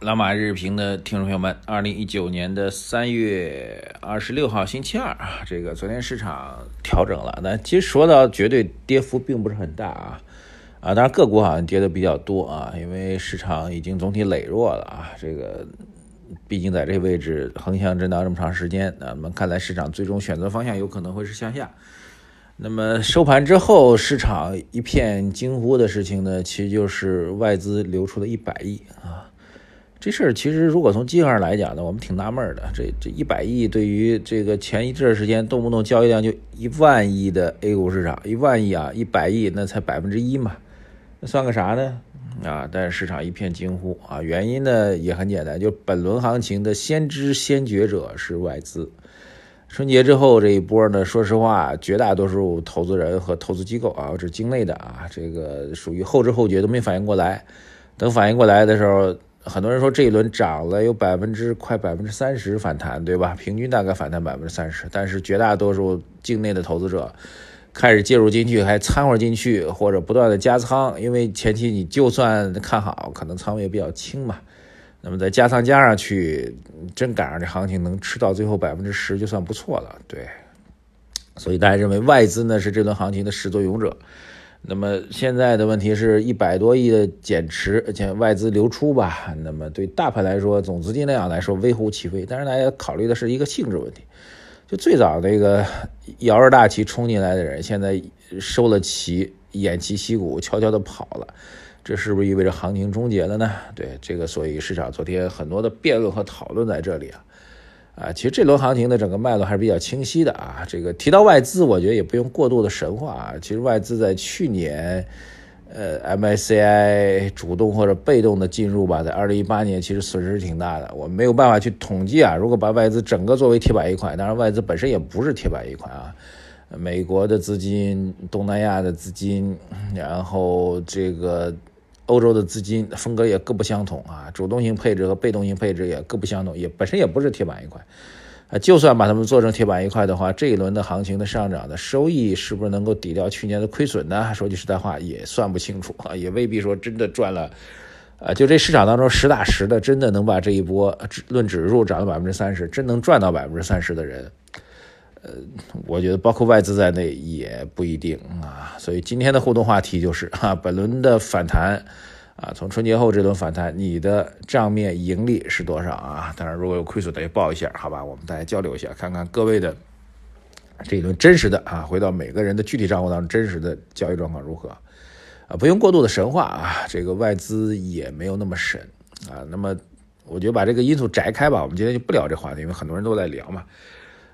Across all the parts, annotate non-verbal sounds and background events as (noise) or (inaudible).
老马日评的听众朋友们，二零一九年的三月二十六号星期二啊，这个昨天市场调整了，那其实说到绝对跌幅并不是很大啊，啊，当然个股好像跌的比较多啊，因为市场已经总体羸弱了啊，这个毕竟在这个位置横向震荡这么长时间，那我们看来市场最终选择方向有可能会是向下。那么收盘之后，市场一片惊呼的事情呢，其实就是外资流出了一百亿啊。这事儿其实，如果从经济上来讲呢，我们挺纳闷的。这这一百亿对于这个前一阵时间动不动交易量就一万亿的 A 股市场，一万亿啊，一百亿那才百分之一嘛，那算个啥呢？啊！但是市场一片惊呼啊，原因呢也很简单，就本轮行情的先知先觉者是外资。春节之后这一波呢，说实话，绝大多数投资人和投资机构啊，是境内的啊，这个属于后知后觉，都没反应过来。等反应过来的时候。很多人说这一轮涨了有百分之快百分之三十反弹，对吧？平均大概反弹百分之三十，但是绝大多数境内的投资者开始介入进去，还掺和进去，或者不断的加仓，因为前期你就算看好，可能仓位也比较轻嘛。那么再加仓加上去，真赶上这行情能吃到最后百分之十，就算不错了。对，所以大家认为外资呢是这轮行情的始作俑者。那么现在的问题是一百多亿的减持，而且外资流出吧。那么对大盘来说，总资金量来说微乎其微。但是大家考虑的是一个性质问题，就最早那个摇着大旗冲进来的人，现在收了旗，偃旗息鼓，悄悄的跑了。这是不是意味着行情终结了呢？对这个，所以市场昨天很多的辩论和讨论在这里啊。啊，其实这轮行情的整个脉络还是比较清晰的啊。这个提到外资，我觉得也不用过度的神话啊。其实外资在去年，呃，MSCI 主动或者被动的进入吧，在二零一八年其实损失挺大的。我没有办法去统计啊。如果把外资整个作为铁板一块，当然外资本身也不是铁板一块啊。美国的资金、东南亚的资金，然后这个。欧洲的资金风格也各不相同啊，主动性配置和被动性配置也各不相同，也本身也不是铁板一块，啊，就算把它们做成铁板一块的话，这一轮的行情的上涨的收益是不是能够抵掉去年的亏损呢？说句实在话，也算不清楚啊，也未必说真的赚了，啊，就这市场当中实打实的，真的能把这一波论指数涨了百分之三十，真能赚到百分之三十的人。呃，我觉得包括外资在内也不一定啊，所以今天的互动话题就是哈，本轮的反弹啊，从春节后这轮反弹，你的账面盈利是多少啊？当然，如果有亏损的也报一下，好吧？我们大家交流一下，看看各位的这一轮真实的啊，回到每个人的具体账户当中真实的交易状况如何啊？不用过度的神话啊，这个外资也没有那么神啊。那么，我觉得把这个因素摘开吧，我们今天就不聊这话题，因为很多人都在聊嘛。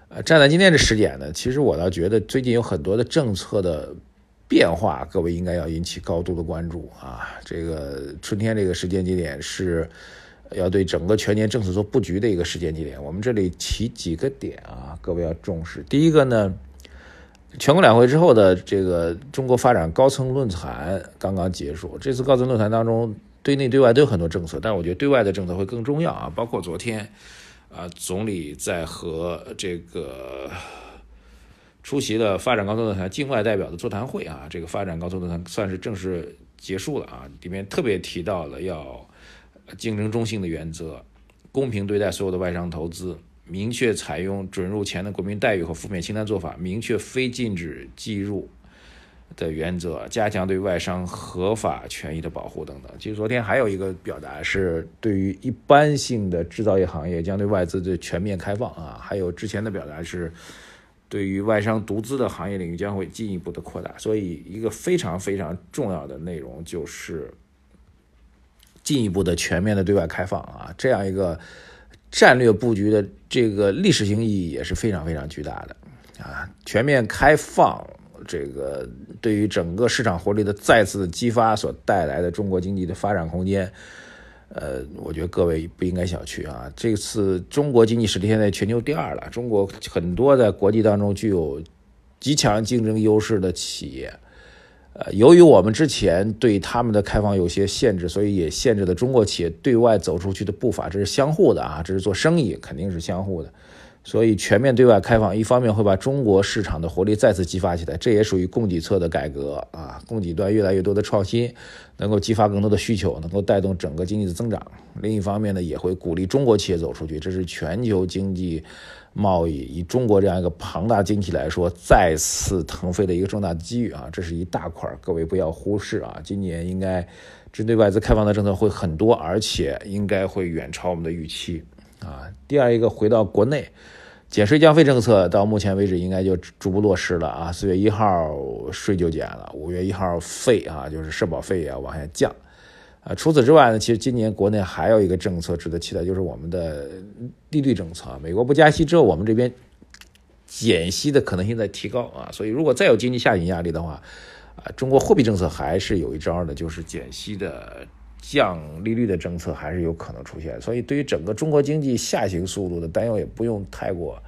呃，站在今天这时点呢，其实我倒觉得最近有很多的政策的变化，各位应该要引起高度的关注啊。这个春天这个时间节点是要对整个全年政策做布局的一个时间节点。我们这里提几个点啊，各位要重视。第一个呢，全国两会之后的这个中国发展高层论坛刚刚结束，这次高层论坛当中，对内对外都有很多政策，但是我觉得对外的政策会更重要啊，包括昨天。啊，总理在和这个出席了发展高层论坛境外代表的座谈会啊，这个发展高层论坛算是正式结束了啊。里面特别提到了要竞争中性的原则，公平对待所有的外商投资，明确采用准入前的国民待遇和负面清单做法，明确非禁止计入。的原则，加强对外商合法权益的保护等等。其实昨天还有一个表达是，对于一般性的制造业行业将对外资的全面开放啊。还有之前的表达是，对于外商独资的行业领域将会进一步的扩大。所以一个非常非常重要的内容就是进一步的全面的对外开放啊。这样一个战略布局的这个历史性意义也是非常非常巨大的啊。全面开放。这个对于整个市场活力的再次激发所带来的中国经济的发展空间，呃，我觉得各位不应该小觑啊。这次中国经济实力现在全球第二了，中国很多在国际当中具有极强竞争优势的企业，呃，由于我们之前对他们的开放有些限制，所以也限制了中国企业对外走出去的步伐，这是相互的啊，这是做生意肯定是相互的。所以全面对外开放，一方面会把中国市场的活力再次激发起来，这也属于供给侧的改革啊，供给端越来越多的创新，能够激发更多的需求，能够带动整个经济的增长。另一方面呢，也会鼓励中国企业走出去，这是全球经济贸易以中国这样一个庞大经济来说再次腾飞的一个重大机遇啊，这是一大块，各位不要忽视啊。今年应该针对外资开放的政策会很多，而且应该会远超我们的预期。啊，第二一个回到国内，减税降费政策到目前为止应该就逐步落实了啊。四月一号税就减了，五月一号费啊，就是社保费啊往下降。啊，除此之外呢，其实今年国内还有一个政策值得期待，就是我们的利率政策。美国不加息之后，我们这边减息的可能性在提高啊。所以如果再有经济下行压力的话，啊，中国货币政策还是有一招的，就是减息的。降利率的政策还是有可能出现，所以对于整个中国经济下行速度的担忧也不用太过。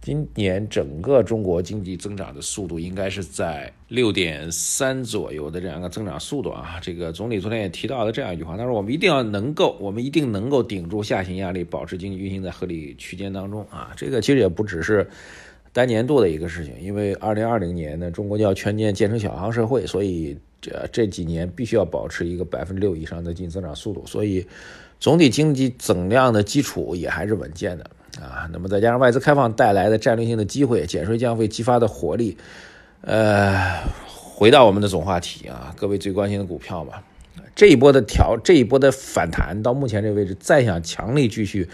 今年整个中国经济增长的速度应该是在六点三左右的这样一个增长速度啊。这个总理昨天也提到了这样一句话，他说我们一定要能够，我们一定能够顶住下行压力，保持经济运行在合理区间当中啊。这个其实也不只是单年度的一个事情，因为二零二零年呢，中国就要全面建成小康社会，所以。这这几年必须要保持一个百分之六以上的经济增长速度，所以总体经济总量的基础也还是稳健的啊。那么再加上外资开放带来的战略性的机会，减税降费激发的活力，呃，回到我们的总话题啊，各位最关心的股票嘛，这一波的调，这一波的反弹到目前这个位置，再想强力继续。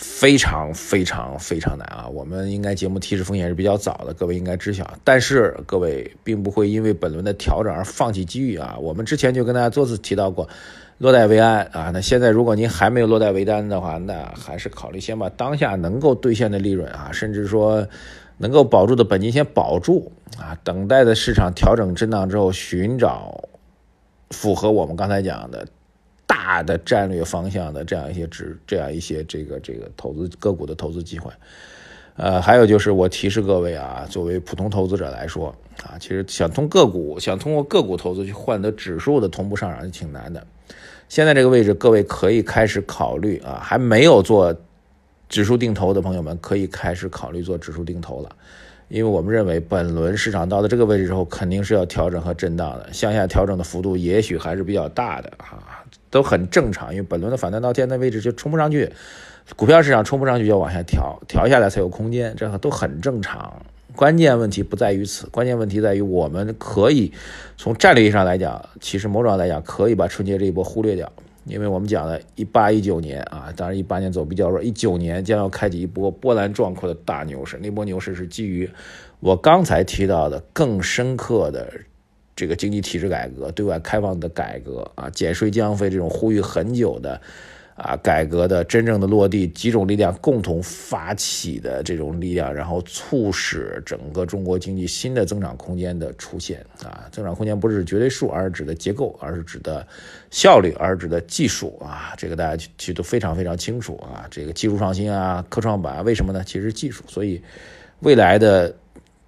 非常非常非常难啊！我们应该节目提示风险是比较早的，各位应该知晓。但是各位并不会因为本轮的调整而放弃机遇啊！我们之前就跟大家多次提到过，落袋为安啊。那现在如果您还没有落袋为安的话，那还是考虑先把当下能够兑现的利润啊，甚至说能够保住的本金先保住啊，等待的市场调整震荡之后，寻找符合我们刚才讲的。大的战略方向的这样一些指，这样一些这个这个投资个股的投资机会，呃，还有就是我提示各位啊，作为普通投资者来说啊，其实想通个股，想通过个股投资去换得指数的同步上涨是挺难的。现在这个位置，各位可以开始考虑啊，还没有做指数定投的朋友们，可以开始考虑做指数定投了。因为我们认为，本轮市场到了这个位置之后，肯定是要调整和震荡的，向下调整的幅度也许还是比较大的啊，都很正常。因为本轮的反弹到现在位置就冲不上去，股票市场冲不上去就要往下调，调下来才有空间，这都很正常。关键问题不在于此，关键问题在于我们可以从战略意义上来讲，其实某种上来讲可以把春节这一波忽略掉。因为我们讲了一八一九年啊，当然一八年走比较弱，一九年将要开启一波波澜壮阔的大牛市。那波牛市是基于我刚才提到的更深刻的这个经济体制改革、对外开放的改革啊，减税降费这种呼吁很久的。啊，改革的真正的落地，几种力量共同发起的这种力量，然后促使整个中国经济新的增长空间的出现。啊，增长空间不是绝对数，而是指的结构，而是指的效率，而是指的技术。啊，这个大家其实都非常非常清楚。啊，这个技术创新啊，科创板为什么呢？其实技术。所以，未来的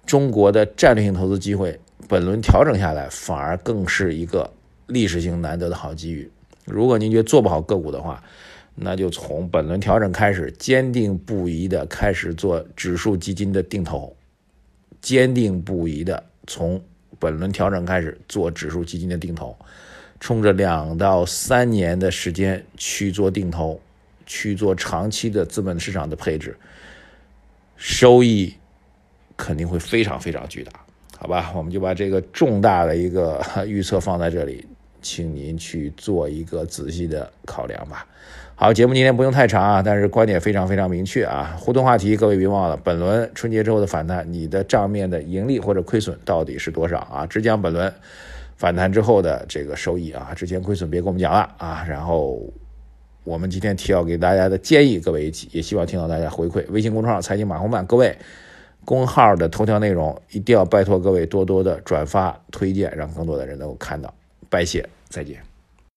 中国的战略性投资机会，本轮调整下来，反而更是一个历史性难得的好机遇。如果您觉得做不好个股的话，那就从本轮调整开始，坚定不移的开始做指数基金的定投，坚定不移的从本轮调整开始做指数基金的定投，冲着两到三年的时间去做定投，去做长期的资本市场的配置，收益肯定会非常非常巨大，好吧？我们就把这个重大的一个 (laughs) 预测放在这里。请您去做一个仔细的考量吧。好，节目今天不用太长啊，但是观点非常非常明确啊。互动话题，各位别忘了，本轮春节之后的反弹，你的账面的盈利或者亏损到底是多少啊？只讲本轮反弹之后的这个收益啊，之前亏损别跟我们讲了啊。然后我们今天提要给大家的建议，各位也希望听到大家回馈。微信公众号财经马红漫，各位公号的头条内容一定要拜托各位多多的转发推荐，让更多的人能够看到。拜谢，再见。